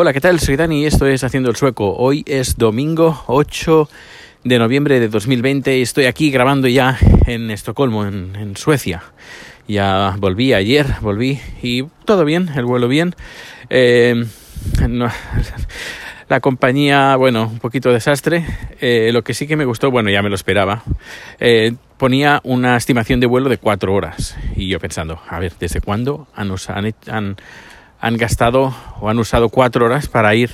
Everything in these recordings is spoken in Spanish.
Hola, ¿qué tal? Soy Dani y esto es Haciendo el Sueco. Hoy es domingo 8 de noviembre de 2020 y estoy aquí grabando ya en Estocolmo, en, Suecia. Ya volví ayer, volví y todo bien, el vuelo bien. Eh, la compañía, bueno, un poquito desastre. Eh, lo que sí que me gustó, bueno, ya me lo esperaba, eh, ponía una estimación de vuelo de cuatro horas. Y yo pensando, a ver, ¿desde cuándo han, han, han gastado o han usado cuatro horas para ir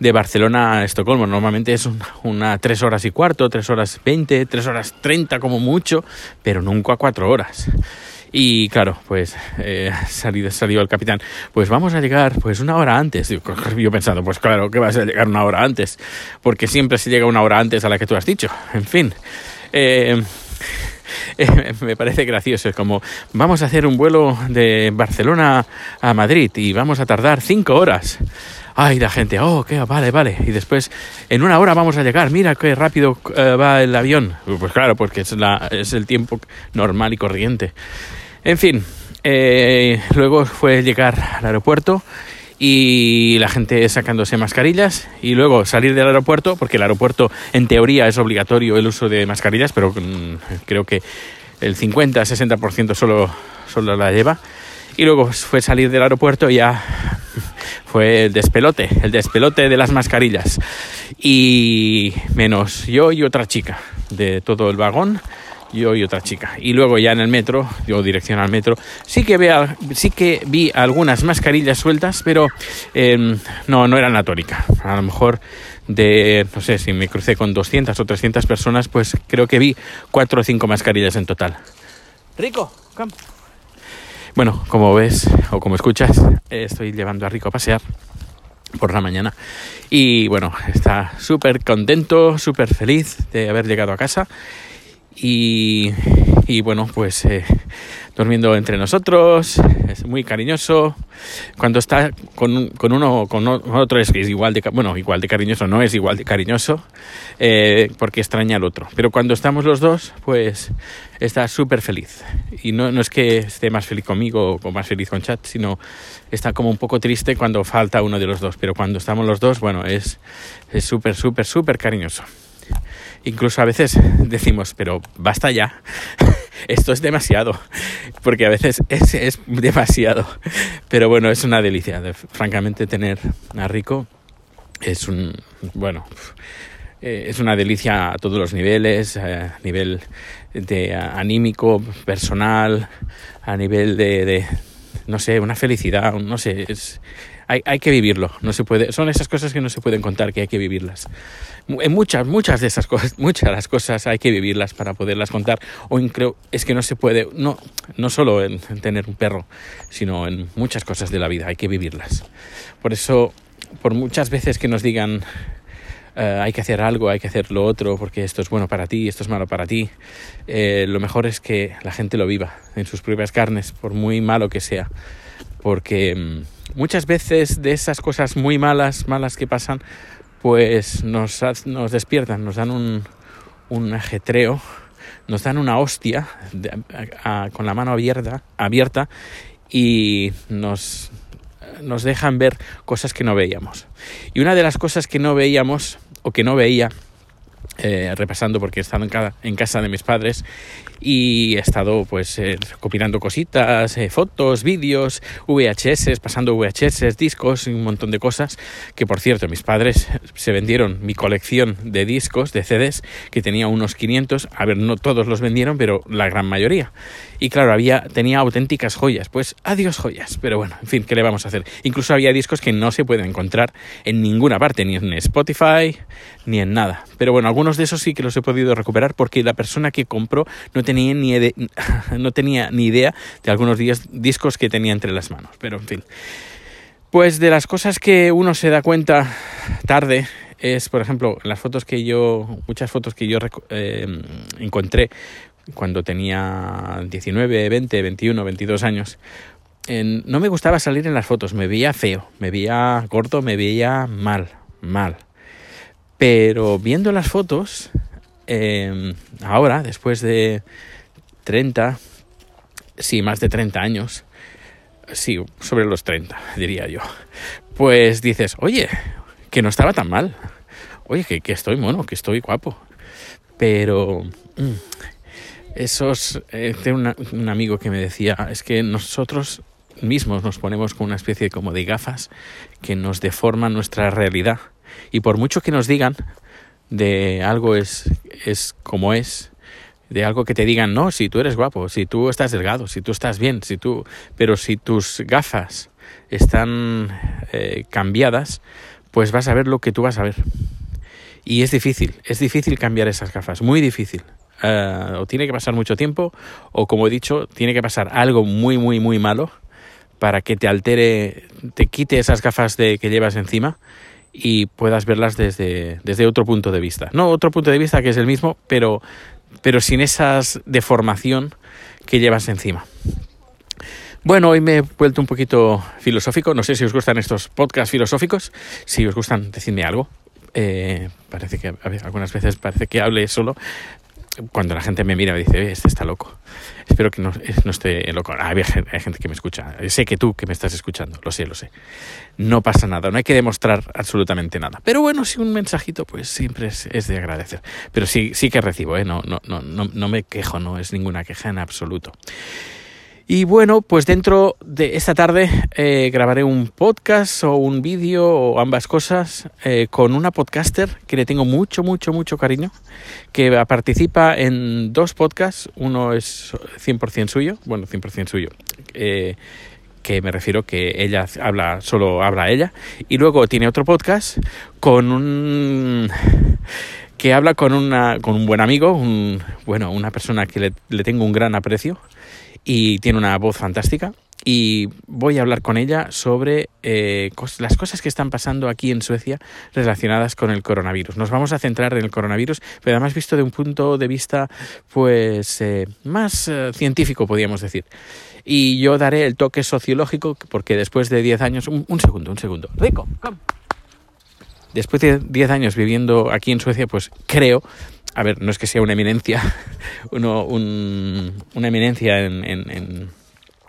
de Barcelona a Estocolmo. Normalmente es una, tres horas y cuarto, tres horas veinte, tres horas treinta como mucho, pero nunca cuatro horas. Y claro, pues eh, salió, salió el capitán, pues vamos a llegar pues una hora antes. Yo pensando, pues claro que vas a llegar una hora antes, porque siempre se llega una hora antes a la que tú has dicho. En fin. Eh, me parece gracioso. Es como, vamos a hacer un vuelo de Barcelona a Madrid y vamos a tardar cinco horas. Ay, la gente, oh, qué, vale, vale. Y después, en una hora vamos a llegar, mira qué rápido eh, va el avión. Pues claro, porque es, la, es el tiempo normal y corriente. En fin, eh, luego fue llegar al aeropuerto y la gente sacándose mascarillas y luego salir del aeropuerto, porque el aeropuerto en teoría es obligatorio el uso de mascarillas, pero mm, creo que el 50-60% solo, solo la lleva. Y luego fue salir del aeropuerto y ya fue el despelote, el despelote de las mascarillas. Y menos yo y otra chica de todo el vagón yo y otra chica. Y luego ya en el metro, yo dirección al metro, sí que, vea, sí que vi algunas mascarillas sueltas, pero em, no, no eran la tónica. A lo mejor de, no sé, si me crucé con 200 o 300 personas, pues creo que vi cuatro o cinco mascarillas en total. Rico, Bueno, como ves o como escuchas, estoy llevando a Rico a pasear por la mañana y bueno, está súper contento, súper feliz de haber llegado a casa y, bueno, pues eh, durmiendo entre nosotros, es muy cariñoso. Cuando está con, con uno con otro es igual de, bueno, igual de cariñoso, no es igual de cariñoso, eh, porque extraña al otro. Pero cuando estamos los dos, pues está súper feliz. Y no, no es que esté más feliz conmigo o más feliz con Chat, sino está como un poco triste cuando falta uno de los dos. Pero cuando estamos los dos, bueno, es súper, súper, súper cariñoso. Incluso a veces decimos, pero basta ya, esto es demasiado, porque a veces es, es demasiado. Pero bueno, es una delicia, francamente tener a Rico es un, bueno, eh, es una delicia a todos los niveles, a nivel de anímico, personal, a nivel de, de no sé, una felicidad, no sé, es, hay, hay, que vivirlo, no se puede, son esas cosas que no se pueden contar, que hay que vivirlas. En muchas, muchas de esas cosas, muchas de las cosas hay que vivirlas para poderlas contar, o creo, es que no se puede, no, no solo en, tener un perro, sino en muchas cosas de la vida, hay que vivirlas. Por eso, por muchas veces que nos digan, Uh, hay que hacer algo, hay que hacer lo otro, porque esto es bueno para ti, esto es malo para ti. Eh, lo mejor es que la gente lo viva en sus propias carnes, por muy malo que sea. Porque mm, muchas veces de esas cosas muy malas, malas que pasan, pues nos, nos despiertan, nos dan un, un ajetreo, nos dan una hostia con la mano abierta, abierta y nos, nos dejan ver cosas que no veíamos. Y una de las cosas que no veíamos o que no veía eh, repasando porque he estado en, en, casa de mis padres y he estado pues eh, cositas, eh, fotos, vídeos, VHS, pasando VHS, discos y un montón de cosas que por cierto mis padres se vendieron mi colección de discos, de CDs que tenía unos 500, a ver no todos los vendieron pero la gran mayoría. Y claro había tenía auténticas joyas, pues adiós joyas, pero bueno, en fin, ¿qué le vamos a hacer? Incluso había discos que no se pueden encontrar en ninguna parte, ni en Spotify ni en nada, pero bueno, algunos de esos sí que los he podido recuperar porque la persona que compró no tenía ni, no tenía ni idea de algunos discos que tenía entre las manos. Pero en fin. Pues de las cosas que uno se da cuenta tarde es, por ejemplo, las fotos que yo, muchas fotos que yo eh, encontré cuando tenía 19, 20, 21, 22 años. no me gustaba salir en las fotos, me veía feo, me veía gordo, me veía mal, mal. Pero viendo las fotos, eh, ahora, después de 30, sí, más de 30 años, sí, sobre los 30, diría yo. Pues dices, oye, que no estaba tan mal. Oye, que, que estoy mono, que estoy guapo. Pero mm, esos... Eh, tengo un amigo que me decía, es que nosotros mismos nos ponemos con una especie como de gafas que nos deforman nuestra realidad. Y por mucho que nos digan de algo es, es como es, de algo que te digan, no, si tú eres guapo, si tú estás delgado, si tú estás bien, si tú... Pero si tus gafas están eh, cambiadas, pues vas a ver lo que tú vas a ver. Y es difícil, es difícil cambiar esas gafas, muy difícil. Eh, o tiene que pasar mucho tiempo, o como he dicho, tiene que pasar algo muy, muy, muy malo para que te altere, te quite esas gafas de, que llevas encima y puedas verlas desde, desde otro punto de vista. No otro punto de vista que es el mismo, pero, pero sin esa deformación que llevas encima. Bueno, hoy me he vuelto un poquito filosófico. No sé si os gustan estos podcasts filosóficos. Si os gustan, decidme algo. Eh, parece que algunas veces parece que hable solo, cuando la gente me mira me dice, este está loco. Espero que no, no esté loco. hay, gente que me escucha. Sé que tú que me estás escuchando, lo sé, lo sé. No pasa nada, no hay que demostrar absolutamente nada. Pero bueno, si un mensajito, pues siempre es, de agradecer. Pero sí, sí que recibo, ¿eh? no, no, no, no, no me quejo, no es ninguna queja en absoluto. Y bueno, pues dentro de esta tarde eh, grabaré un podcast o un vídeo o ambas cosas eh, con una podcaster que le tengo mucho, mucho, mucho cariño, que participa en dos podcasts. Uno es 100% suyo, bueno, 100% suyo. Eh, que me refiero que ella habla, solo habla ella, y luego tiene otro podcast con un que habla con una con un buen amigo, un, bueno, una persona que le, le tengo un gran aprecio, y tiene una voz fantástica y voy a hablar con ella sobre eh, las cosas que están pasando aquí en Suecia relacionadas con el coronavirus. Nos vamos a centrar en el coronavirus, pero además visto de un punto de vista pues eh, más eh, científico, podríamos decir. Y yo daré el toque sociológico porque después de 10 años... Un, segundo, un segundo. Rico, come. Después de 10 años viviendo aquí en Suecia, pues creo a ver, no es que sea una eminencia, uno, una eminencia en, en,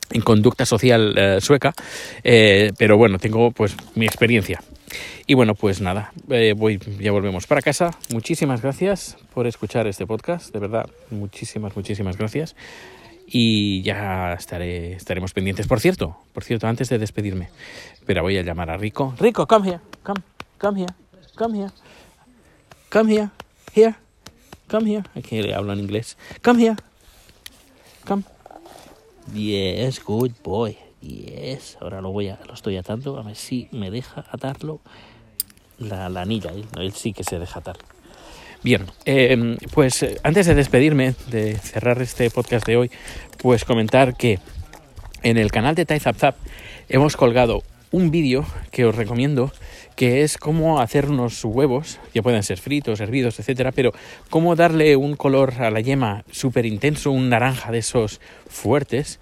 en, conducta social eh, sueca, eh, pero bueno, tengo pues mi experiencia. Y bueno, pues nada, eh, voy, ya volvemos para casa. Muchísimas gracias por escuchar este podcast, de verdad, muchísimas, muchísimas gracias. Y ya estaré, estaremos pendientes. Por cierto, por cierto, antes de despedirme, pero voy a llamar a Rico. Rico, come here, come, come here, come here, come here, here. Come here. Aquí le hablo en inglés. Come here. Come. Yes, good boy. Yes. Ahora lo voy a, lo estoy atando. A ver si me deja atarlo. La, la anilla. Él, sí que se deja atar. Bien, em, pues eh, antes de despedirme, de cerrar este podcast de hoy, pues comentar que en el canal de Zap hemos colgado un vídeo que os recomiendo que es cómo hacer unos huevos, que pueden ser fritos, hervidos, etcétera, pero cómo darle un color a la yema súper intenso, un naranja de esos fuertes,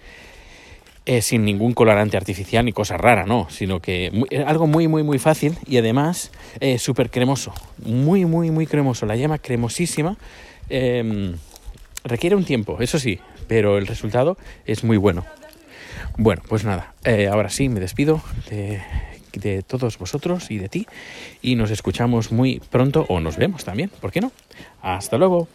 eh, sin ningún colorante artificial ni cosa rara, no, sino que algo muy, muy, muy fácil y además eh, súper cremoso, muy, muy, muy cremoso, la yema cremosísima. Em, requiere un tiempo, eso sí, pero el resultado es muy bueno. Bueno, pues nada, eh, ahora sí me despido de todos vosotros y de ti. Y nos escuchamos muy pronto o nos vemos también, ¿por qué no? Hasta luego.